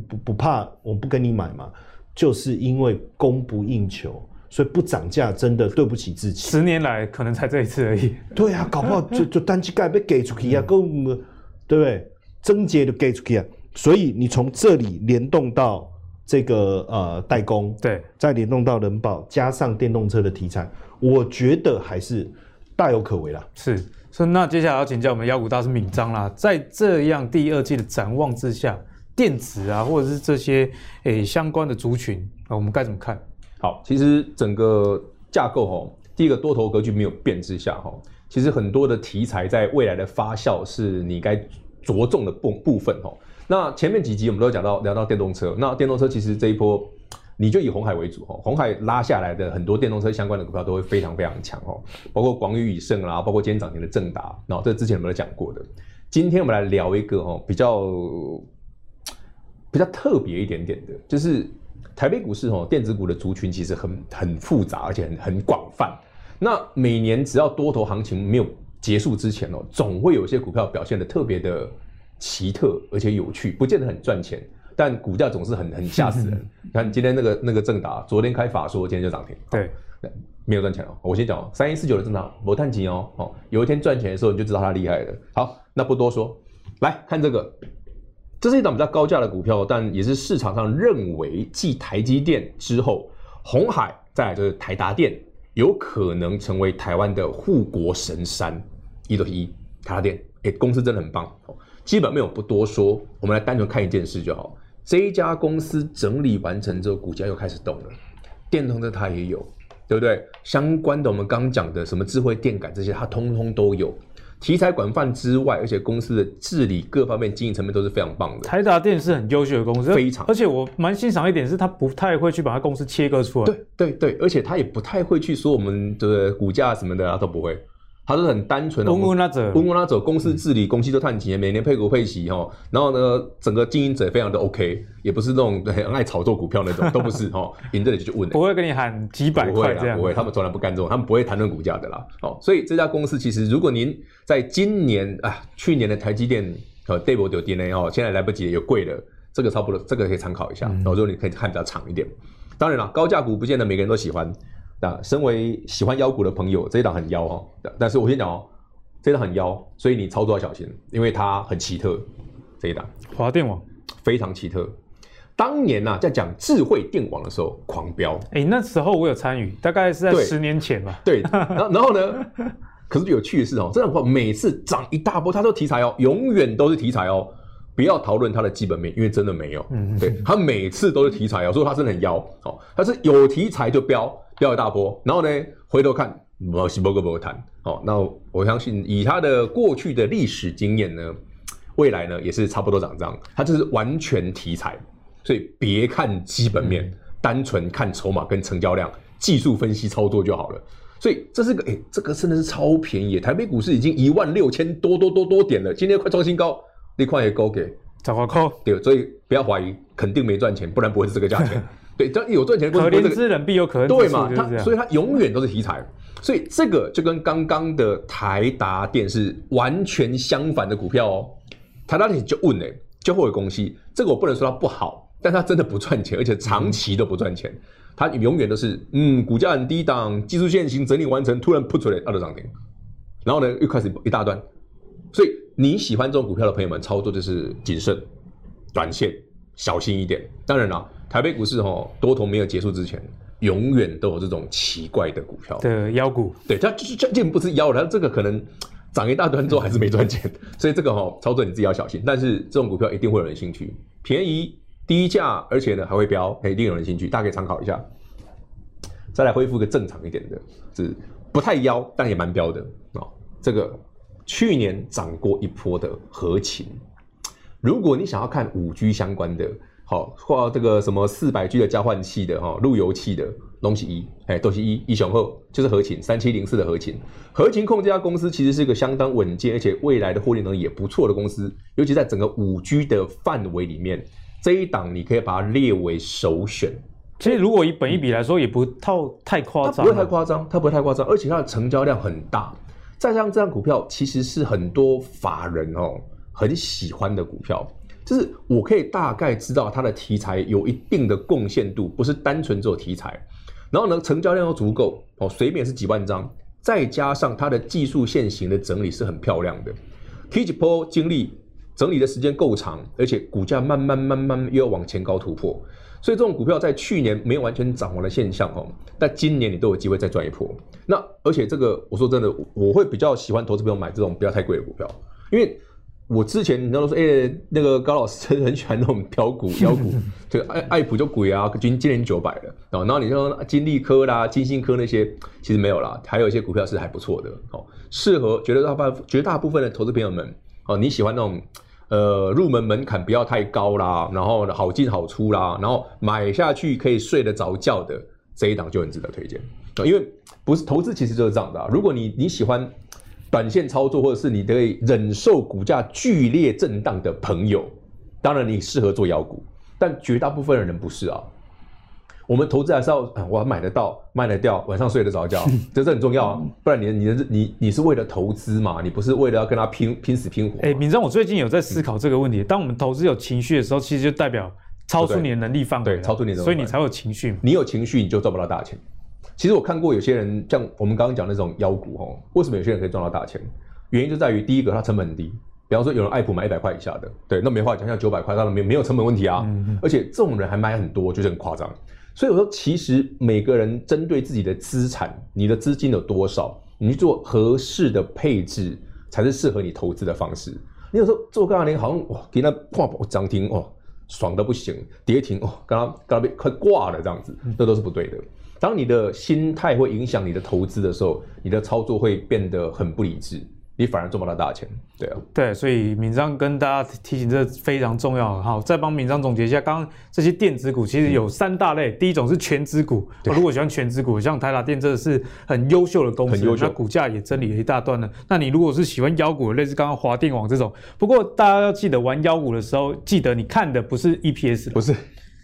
不不怕我不跟你买嘛？就是因为供不应求，所以不涨价真的对不起自己。十年来可能才这一次而已。对啊，搞不好就 就单机盖被给出去啊，够、嗯，对不对？症结就给出去啊，所以你从这里联动到。这个呃代工，对，再联动到人保，加上电动车的题材，我觉得还是大有可为啦。是，所以那接下来要请教我们妖股大师闵章啦，在这样第二季的展望之下，电子啊，或者是这些诶、欸、相关的族群啊，我们该怎么看？好，其实整个架构哦，第一个多头格局没有变之下哈，其实很多的题材在未来的发酵是你该着重的部部分哦。那前面几集我们都讲到聊到电动车，那电动车其实这一波，你就以红海为主哈，红海拉下来的很多电动车相关的股票都会非常非常强哦，包括广宇、以盛啦，包括今天涨停的正达，那这之前我们都讲过的。今天我们来聊一个哈比较比较特别一点点的，就是台北股市哦，电子股的族群其实很很复杂，而且很很广泛。那每年只要多头行情没有结束之前哦，总会有些股票表现得特别的。奇特而且有趣，不见得很赚钱，但股价总是很很吓死人。你看今天那个那个正达，昨天开法说，今天就涨停。对，没有赚钱哦。我先讲三一四九的正达，没赚钱哦。哦，有一天赚钱的时候，你就知道它厉害了。好，那不多说，来看这个，这是一档比较高价的股票，但也是市场上认为继台积电之后，红海再来就是台达电，有可能成为台湾的护国神山。一对一，台达电，哎，公司真的很棒。基本没有不多说，我们来单纯看一件事就好。这一家公司整理完成之后，股价又开始动了。电动车它也有，对不对？相关的我们刚刚讲的什么智慧电感这些，它通通都有。题材广泛之外，而且公司的治理各方面经营层面都是非常棒的。台达电是很优秀的公司，非常。而且我蛮欣赏一点是，它不太会去把它公司切割出来。对对对，而且它也不太会去说我们的股价什么的，啊都不会。它是很单纯的，温温拉走，温温拉走，公司治理，公司都赚钱，每年配股配息哈，然后呢，整个经营者非常的 OK，也不是那种很爱炒作股票那种，都不是哈，赢这里就去问，不会跟你喊几百块这样，不会，他们从来不干这种，他们不会谈论股价的啦。哦，所以这家公司其实，如果您在今年啊，去年的台积电和 double 掉 DNA 哦，现在来不及了，有贵了，这个差不多，这个可以参考一下，然后如果你可以看比较长一点。当然了，高价股不见得每个人都喜欢。那身为喜欢妖股的朋友，这一档很妖哦。但是我先讲哦，这一档很妖，所以你操作要小心，因为它很奇特。这一档华电网非常奇特。当年呐、啊，在讲智慧电网的时候狂飙。哎、欸，那时候我有参与，大概是在十年前吧。对，然后然后呢？可是有趣的是哦，这样的话每次涨一大波，它都题材哦，永远都是题材哦。不要讨论它的基本面，因为真的没有。嗯，对，它每次都是题材哦，所以它真的很妖哦。它是有题材就飙。飙一大波，然后呢，回头看，没是波个波谈，好，那我相信以他的过去的历史经验呢，未来呢也是差不多涨这样，他就是完全题材，所以别看基本面，嗯、单纯看筹码跟成交量，技术分析操作就好了。所以这是个，哎，这个真的是超便宜，台北股市已经一万六千多多多多点了，今天快创新高，那块也高给，找个扣，对，所以不要怀疑，肯定没赚钱，不然不会是这个价钱。对，这有赚钱的公司，可怜之人必有可恨之处，对嘛？它所以它永远都是题材，所以这个就跟刚刚的台达电是完全相反的股票哦。台达电就问呢，就会有公司，这个我不能说它不好，但它真的不赚钱，而且长期都不赚钱。它永远都是嗯，股价很低档，技术线型整理完成，突然扑出来它就涨停，然后呢又开始一大段。所以你喜欢这种股票的朋友们，操作就是谨慎、短线、小心一点。当然了。台北股市哈多头没有结束之前，永远都有这种奇怪的股票的妖股，对，它就是这这不是妖，它这个可能涨一大段之后还是没赚钱，所以这个哈操作你自己要小心。但是这种股票一定会有人兴趣，便宜低价，而且呢还会飙，一定有人兴趣，大家可以参考一下。再来恢复一个正常一点的，是不太妖，但也蛮飙的哦。这个去年涨过一波的合勤，如果你想要看五 G 相关的。好，或这个什么四百 G 的交换器的哈，路由器的东西一，哎，都是一一雄厚，就是合情三七零四的合情，合情控这家公司其实是一个相当稳健，而且未来的获利能力也不错的公司，尤其在整个五 G 的范围里面，这一档你可以把它列为首选。其实如果以本一比来说，也不套太夸张，它不会太夸张，它不会太夸张，而且它的成交量很大。再加上这张股票其实是很多法人哦很喜欢的股票，就是我可以大概知道它的题材有一定的贡献度，不是单纯只有题材。然后呢，成交量又足够哦，随便是几万张，再加上它的技术线型的整理是很漂亮的，K 几波经历整理的时间够长，而且股价慢慢慢慢又要往前高突破。所以这种股票在去年没有完全涨完的现象哦，但今年你都有机会再赚一波。那而且这个我说真的，我会比较喜欢投资朋友买这种不要太贵的股票，因为我之前你知道说，哎、欸，那个高老师很喜欢那种飙股、妖股，就爱爱普就鬼啊，今今年九百了。然后你说金利科啦、金星科那些，其实没有啦，还有一些股票是还不错的哦，适合绝大部绝大部分的投资朋友们哦，你喜欢那种。呃，入门门槛不要太高啦，然后好进好出啦，然后买下去可以睡得着觉的这一档就很值得推荐。因为不是投资其实就是这样的啊，如果你你喜欢短线操作，或者是你可以忍受股价剧烈震荡的朋友，当然你适合做妖股，但绝大部分的人不是啊。我们投资还是要，我要买得到，卖得掉，晚上睡得着觉，这是很重要啊。不然你你的你你是为了投资嘛？你不是为了要跟他拼拼死拼活。哎、欸，闵漳，我最近有在思考这个问题。当我们投资有情绪的时候，其实就代表超出你的能力范围，对，超出你的能力，所以你才有情绪。你有情绪，你就赚不到大钱。其实我看过有些人，像我们刚刚讲那种妖股哦，为什么有些人可以赚到大钱？原因就在于第一个，它成本很低。比方说，有人爱普买一百块以下的，对，那没话讲，像九百块，当然没没有成本问题啊。而且这种人还买很多，就是很夸张。所以我说，其实每个人针对自己的资产，你的资金有多少，你去做合适的配置，才是适合你投资的方式。你有时候做杠铃，好像哇，给那破破涨停哦，爽的不行；跌停哦，刚刚刚被快挂了这样子，那都是不对的。当你的心态会影响你的投资的时候，你的操作会变得很不理智。你反而赚不到大钱，对啊，对，所以敏章跟大家提醒，这非常重要。好，再帮敏章总结一下，刚刚这些电子股其实有三大类，嗯、第一种是全资股，如果喜欢全资股，像台达电真的是很优秀的公司，那股价也整理了一大段了。那你如果是喜欢妖股，类似刚刚华电网这种，不过大家要记得玩妖股的时候，记得你看的不是 EPS，不是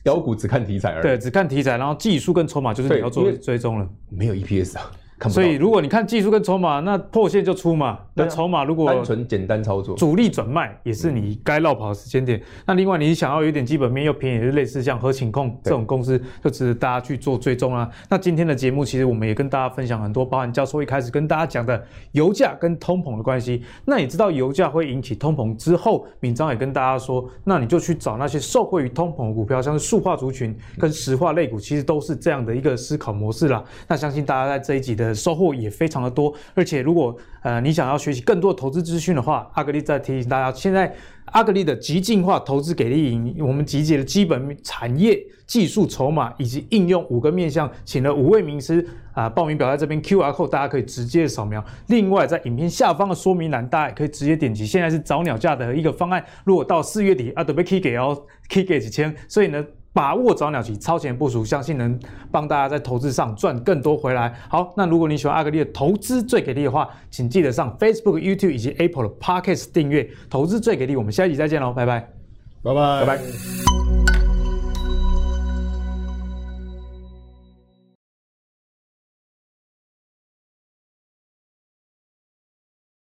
妖股只看题材而已，对，只看题材，然后技术跟筹码就是你要做追踪了，没有 EPS 啊。所以，如果你看技术跟筹码，那破线就出嘛。那筹码如果单纯简单操作，主力转卖也是你该落跑的时间点。那另外，你想要有点基本面又便宜，就类似像合勤控这种公司，就值得大家去做追踪啊。那今天的节目，其实我们也跟大家分享很多，包含教授一开始跟大家讲的油价跟通膨的关系。那你知道油价会引起通膨之后，敏章也跟大家说，那你就去找那些受惠于通膨的股票，像是塑化族群跟石化类股，其实都是这样的一个思考模式啦。那相信大家在这一集的。收获也非常的多，而且如果呃你想要学习更多投资资讯的话，阿格力再提醒大家，现在阿格力的极进化投资给力营，我们集结了基本产业、技术、筹码以及应用五个面向，请了五位名师啊、报名表在这边 QR code，大家可以直接扫描。另外，在影片下方的说明栏，大家也可以直接点击。现在是早鸟价的一个方案，如果到四月底啊，都被 K 给哦，K 给几千，所以呢。把握早鸟期超前部署，相信能帮大家在投资上赚更多回来。好，那如果你喜欢阿格力的投资最给力的话，请记得上 Facebook、YouTube 以及 Apple 的 Podcast 订阅。投资最给力，我们下一集再见喽，拜拜，拜拜，拜拜。